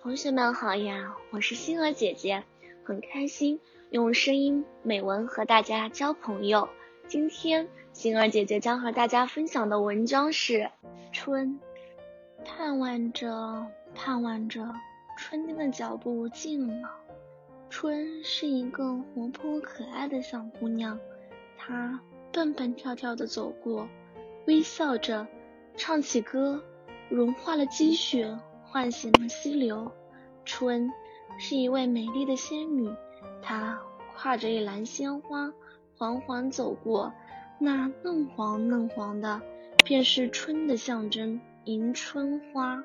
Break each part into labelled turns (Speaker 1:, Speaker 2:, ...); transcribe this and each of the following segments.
Speaker 1: 同学们好呀，我是星儿姐姐，很开心用声音美文和大家交朋友。今天星儿姐姐将和大家分享的文章是《春》，盼望着，盼望着，春天的脚步近了。春是一个活泼可爱的小姑娘，她蹦蹦跳跳的走过，微笑着唱起歌，融化了积雪。唤醒了溪流，春是一位美丽的仙女，她挎着一篮鲜花，缓缓走过。那嫩黄嫩黄的，便是春的象征——迎春花。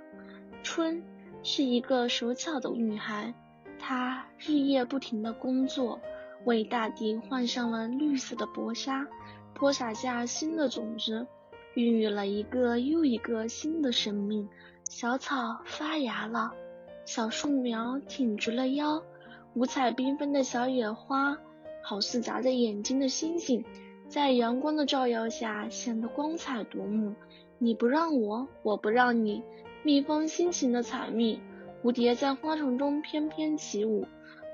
Speaker 1: 春是一个手巧的女孩，她日夜不停的工作，为大地换上了绿色的薄纱，播撒下新的种子，孕育了一个又一个新的生命。小草发芽了，小树苗挺直了腰，五彩缤纷的小野花，好似眨着眼睛的星星，在阳光的照耀下显得光彩夺目。你不让我，我不让你。蜜蜂辛勤的采蜜，蝴蝶在花丛中翩翩起舞，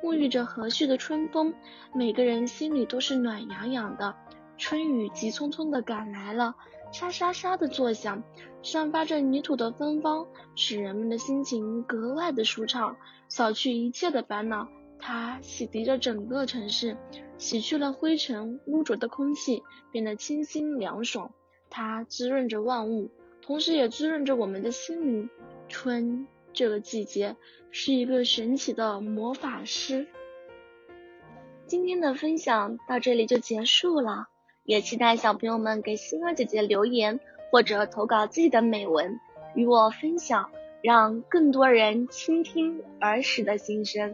Speaker 1: 沐浴着和煦的春风，每个人心里都是暖洋洋的。春雨急匆匆的赶来了。沙沙沙的作响，散发着泥土的芬芳，使人们的心情格外的舒畅，扫去一切的烦恼。它洗涤着整个城市，洗去了灰尘，污浊的空气变得清新凉爽。它滋润着万物，同时也滋润着我们的心灵。春这个季节是一个神奇的魔法师。今天的分享到这里就结束了。也期待小朋友们给星儿姐姐留言，或者投稿自己的美文与我分享，让更多人倾听儿时的心声。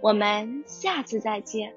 Speaker 1: 我们下次再见。